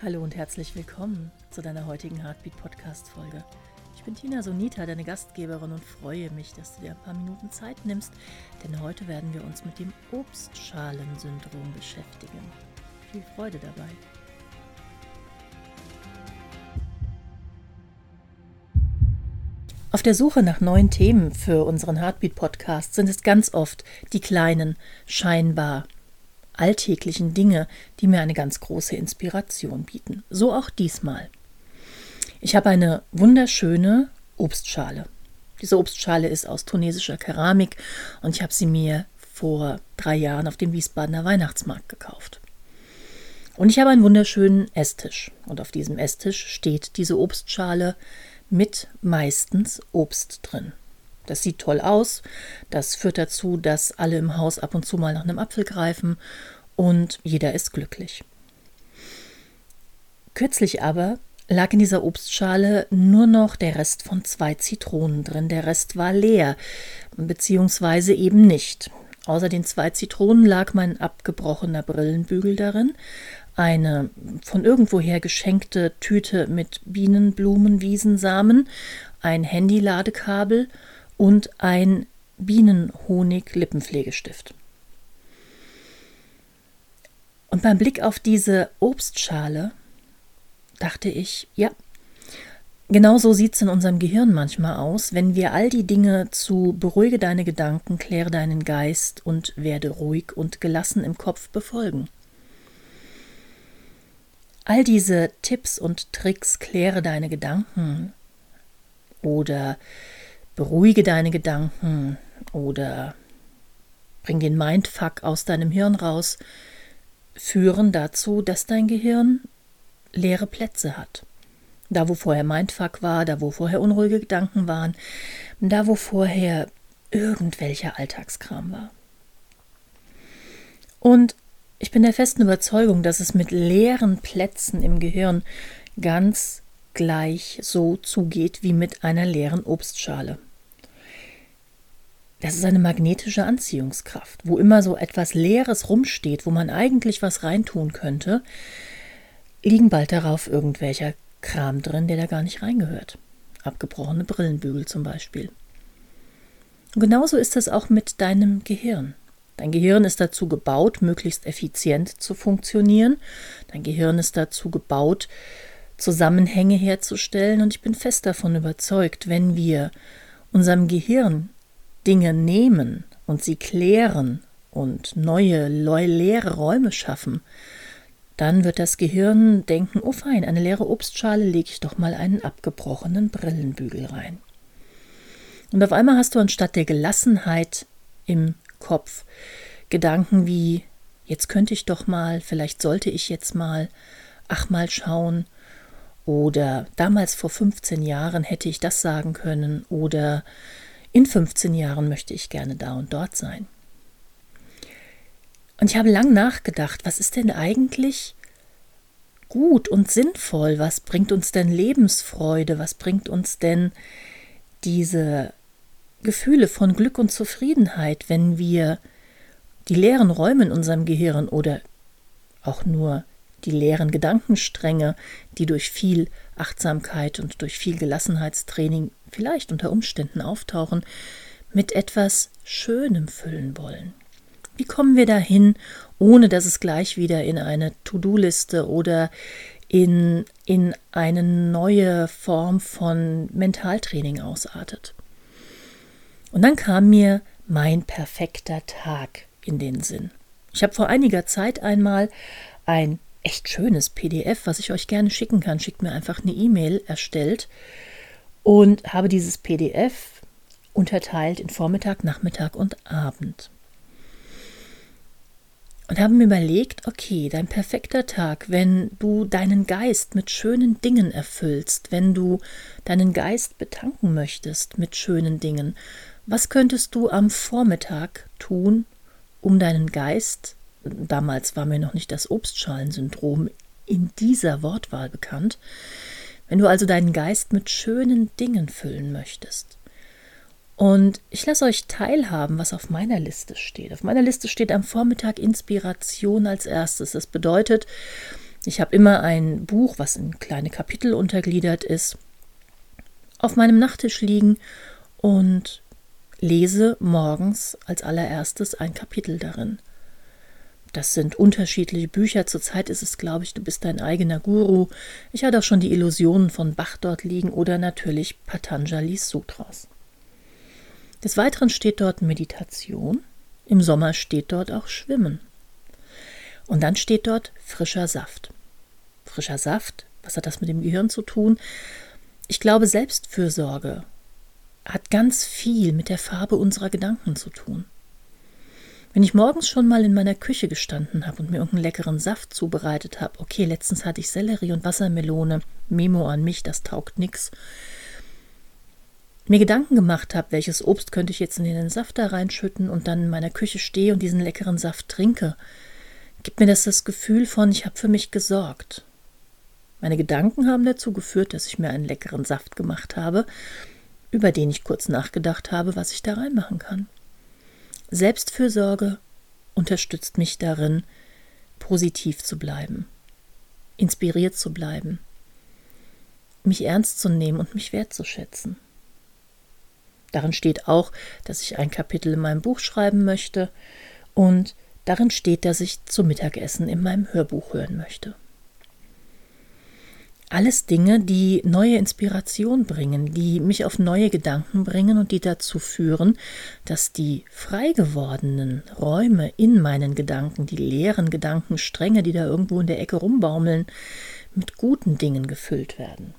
Hallo und herzlich willkommen zu deiner heutigen Heartbeat Podcast Folge. Ich bin Tina Sonita, deine Gastgeberin und freue mich, dass du dir ein paar Minuten Zeit nimmst, denn heute werden wir uns mit dem Obstschalensyndrom beschäftigen. Viel Freude dabei. Auf der Suche nach neuen Themen für unseren Heartbeat Podcast sind es ganz oft die kleinen, scheinbar alltäglichen Dinge, die mir eine ganz große Inspiration bieten. So auch diesmal. Ich habe eine wunderschöne Obstschale. Diese Obstschale ist aus tunesischer Keramik und ich habe sie mir vor drei Jahren auf dem Wiesbadener Weihnachtsmarkt gekauft. Und ich habe einen wunderschönen Esstisch. Und auf diesem Esstisch steht diese Obstschale mit meistens Obst drin. Das sieht toll aus. Das führt dazu, dass alle im Haus ab und zu mal nach einem Apfel greifen und jeder ist glücklich. Kürzlich aber lag in dieser Obstschale nur noch der Rest von zwei Zitronen drin. Der Rest war leer, beziehungsweise eben nicht. Außer den zwei Zitronen lag mein abgebrochener Brillenbügel darin, eine von irgendwoher geschenkte Tüte mit Bienenblumenwiesensamen, ein Handyladekabel und ein Bienenhonig-Lippenpflegestift. Und beim Blick auf diese Obstschale dachte ich, ja, genau so sieht es in unserem Gehirn manchmal aus, wenn wir all die Dinge zu beruhige deine Gedanken, kläre deinen Geist und werde ruhig und gelassen im Kopf befolgen. All diese Tipps und Tricks, kläre deine Gedanken oder beruhige deine Gedanken oder bring den Mindfuck aus deinem Hirn raus, führen dazu, dass dein Gehirn leere Plätze hat. Da, wo vorher Mindfuck war, da, wo vorher unruhige Gedanken waren, da, wo vorher irgendwelcher Alltagskram war. Und ich bin der festen Überzeugung, dass es mit leeren Plätzen im Gehirn ganz gleich so zugeht wie mit einer leeren Obstschale. Das ist eine magnetische Anziehungskraft. Wo immer so etwas Leeres rumsteht, wo man eigentlich was reintun könnte, liegen bald darauf irgendwelcher Kram drin, der da gar nicht reingehört. Abgebrochene Brillenbügel zum Beispiel. Und genauso ist es auch mit deinem Gehirn. Dein Gehirn ist dazu gebaut, möglichst effizient zu funktionieren. Dein Gehirn ist dazu gebaut, Zusammenhänge herzustellen. Und ich bin fest davon überzeugt, wenn wir unserem Gehirn Dinge nehmen und sie klären und neue, leere Räume schaffen, dann wird das Gehirn denken, oh fein, eine leere Obstschale lege ich doch mal einen abgebrochenen Brillenbügel rein. Und auf einmal hast du anstatt der Gelassenheit im Kopf Gedanken wie, jetzt könnte ich doch mal, vielleicht sollte ich jetzt mal, ach mal schauen, oder damals vor 15 Jahren hätte ich das sagen können, oder in 15 Jahren möchte ich gerne da und dort sein. Und ich habe lang nachgedacht, was ist denn eigentlich gut und sinnvoll? Was bringt uns denn Lebensfreude? Was bringt uns denn diese Gefühle von Glück und Zufriedenheit, wenn wir die leeren Räume in unserem Gehirn oder auch nur die leeren Gedankenstränge, die durch viel Achtsamkeit und durch viel Gelassenheitstraining vielleicht unter Umständen auftauchen, mit etwas Schönem füllen wollen. Wie kommen wir dahin, ohne dass es gleich wieder in eine To-Do-Liste oder in, in eine neue Form von Mentaltraining ausartet? Und dann kam mir mein perfekter Tag in den Sinn. Ich habe vor einiger Zeit einmal ein echt schönes PDF, was ich euch gerne schicken kann. Schickt mir einfach eine E-Mail erstellt und habe dieses PDF unterteilt in Vormittag, Nachmittag und Abend. Und habe mir überlegt, okay, dein perfekter Tag, wenn du deinen Geist mit schönen Dingen erfüllst, wenn du deinen Geist betanken möchtest mit schönen Dingen, was könntest du am Vormittag tun, um deinen Geist damals war mir noch nicht das Obstschalensyndrom in dieser Wortwahl bekannt, wenn du also deinen Geist mit schönen Dingen füllen möchtest. Und ich lasse euch teilhaben, was auf meiner Liste steht. Auf meiner Liste steht am Vormittag Inspiration als erstes. Das bedeutet, Ich habe immer ein Buch, was in kleine Kapitel untergliedert ist, auf meinem Nachttisch liegen und lese morgens als allererstes ein Kapitel darin. Das sind unterschiedliche Bücher. Zurzeit ist es, glaube ich, du bist dein eigener Guru. Ich hatte auch schon die Illusionen von Bach dort liegen oder natürlich Patanjalis Sutras. Des Weiteren steht dort Meditation. Im Sommer steht dort auch Schwimmen. Und dann steht dort frischer Saft. Frischer Saft, was hat das mit dem Gehirn zu tun? Ich glaube, Selbstfürsorge hat ganz viel mit der Farbe unserer Gedanken zu tun. Wenn ich morgens schon mal in meiner Küche gestanden habe und mir irgendeinen leckeren Saft zubereitet habe, okay, letztens hatte ich Sellerie und Wassermelone, Memo an mich, das taugt nix, mir Gedanken gemacht habe, welches Obst könnte ich jetzt in den Saft da reinschütten und dann in meiner Küche stehe und diesen leckeren Saft trinke, gibt mir das das Gefühl von, ich habe für mich gesorgt. Meine Gedanken haben dazu geführt, dass ich mir einen leckeren Saft gemacht habe, über den ich kurz nachgedacht habe, was ich da reinmachen kann. Selbstfürsorge unterstützt mich darin, positiv zu bleiben, inspiriert zu bleiben, mich ernst zu nehmen und mich wertzuschätzen. Darin steht auch, dass ich ein Kapitel in meinem Buch schreiben möchte und darin steht, dass ich zum Mittagessen in meinem Hörbuch hören möchte. Alles Dinge, die neue Inspiration bringen, die mich auf neue Gedanken bringen und die dazu führen, dass die frei gewordenen Räume in meinen Gedanken, die leeren Gedankenstränge, die da irgendwo in der Ecke rumbaumeln, mit guten Dingen gefüllt werden.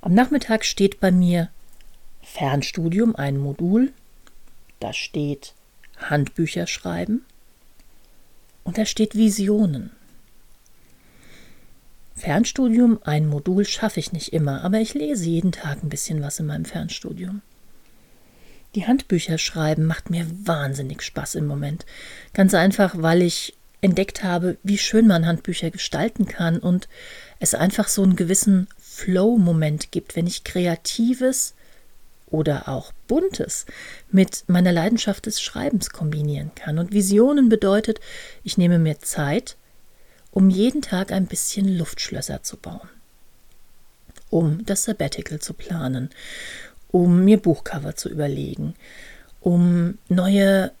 Am Nachmittag steht bei mir Fernstudium ein Modul, da steht Handbücher schreiben und da steht Visionen. Fernstudium, ein Modul schaffe ich nicht immer, aber ich lese jeden Tag ein bisschen was in meinem Fernstudium. Die Handbücher schreiben macht mir wahnsinnig Spaß im Moment. Ganz einfach, weil ich entdeckt habe, wie schön man Handbücher gestalten kann und es einfach so einen gewissen Flow-Moment gibt, wenn ich Kreatives oder auch Buntes mit meiner Leidenschaft des Schreibens kombinieren kann. Und Visionen bedeutet, ich nehme mir Zeit um jeden Tag ein bisschen Luftschlösser zu bauen, um das Sabbatical zu planen, um mir Buchcover zu überlegen, um neue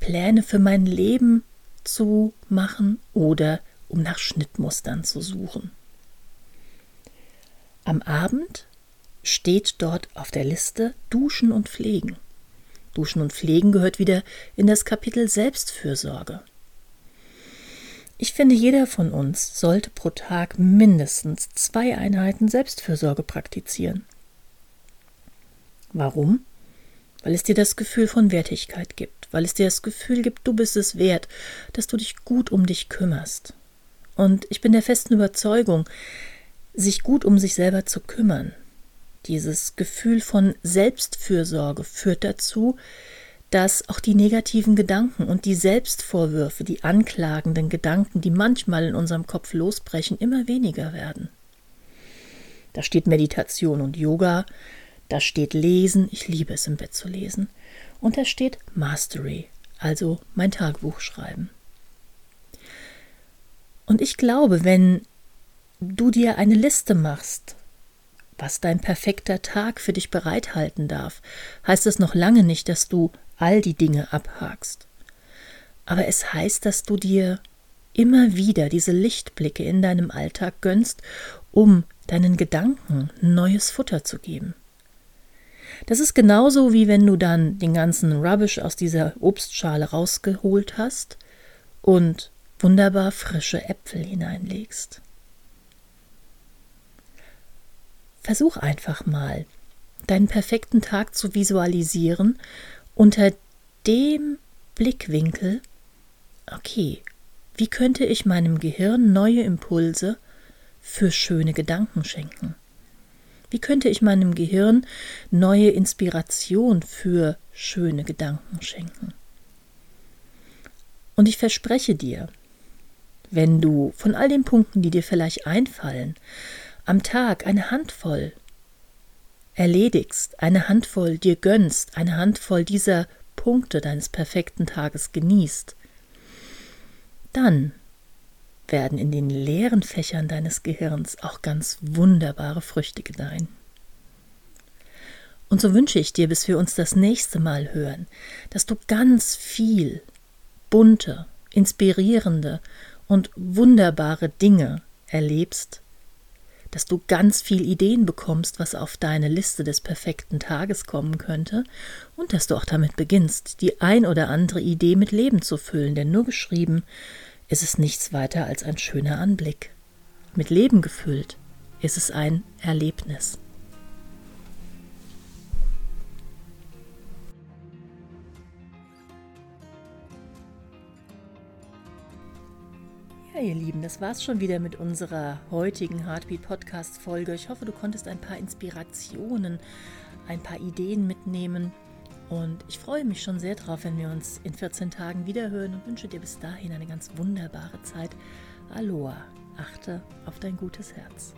Pläne für mein Leben zu machen oder um nach Schnittmustern zu suchen. Am Abend steht dort auf der Liste Duschen und Pflegen. Duschen und Pflegen gehört wieder in das Kapitel Selbstfürsorge. Ich finde, jeder von uns sollte pro Tag mindestens zwei Einheiten Selbstfürsorge praktizieren. Warum? Weil es dir das Gefühl von Wertigkeit gibt, weil es dir das Gefühl gibt, du bist es wert, dass du dich gut um dich kümmerst. Und ich bin der festen Überzeugung, sich gut um sich selber zu kümmern, dieses Gefühl von Selbstfürsorge führt dazu, dass auch die negativen Gedanken und die Selbstvorwürfe, die anklagenden Gedanken, die manchmal in unserem Kopf losbrechen, immer weniger werden. Da steht Meditation und Yoga, da steht Lesen, ich liebe es im Bett zu lesen, und da steht Mastery, also mein Tagebuch schreiben. Und ich glaube, wenn du dir eine Liste machst was dein perfekter Tag für dich bereithalten darf, heißt es noch lange nicht, dass du all die Dinge abhakst. Aber es heißt, dass du dir immer wieder diese Lichtblicke in deinem Alltag gönnst, um deinen Gedanken neues Futter zu geben. Das ist genauso wie wenn du dann den ganzen Rubbish aus dieser Obstschale rausgeholt hast und wunderbar frische Äpfel hineinlegst. Versuch einfach mal, deinen perfekten Tag zu visualisieren unter dem Blickwinkel, okay, wie könnte ich meinem Gehirn neue Impulse für schöne Gedanken schenken? Wie könnte ich meinem Gehirn neue Inspiration für schöne Gedanken schenken? Und ich verspreche dir, wenn du von all den Punkten, die dir vielleicht einfallen, am Tag eine Handvoll erledigst, eine Handvoll dir gönnst, eine Handvoll dieser Punkte deines perfekten Tages genießt, dann werden in den leeren Fächern deines Gehirns auch ganz wunderbare Früchte gedeihen. Und so wünsche ich dir, bis wir uns das nächste Mal hören, dass du ganz viel bunte, inspirierende und wunderbare Dinge erlebst, dass du ganz viel Ideen bekommst, was auf deine Liste des perfekten Tages kommen könnte, und dass du auch damit beginnst, die ein oder andere Idee mit Leben zu füllen, denn nur geschrieben ist es nichts weiter als ein schöner Anblick. Mit Leben gefüllt ist es ein Erlebnis. Ja, ihr Lieben, das war's schon wieder mit unserer heutigen Heartbeat Podcast Folge. Ich hoffe, du konntest ein paar Inspirationen, ein paar Ideen mitnehmen. Und ich freue mich schon sehr drauf, wenn wir uns in 14 Tagen wiederhören und wünsche dir bis dahin eine ganz wunderbare Zeit. Aloha, achte auf dein gutes Herz.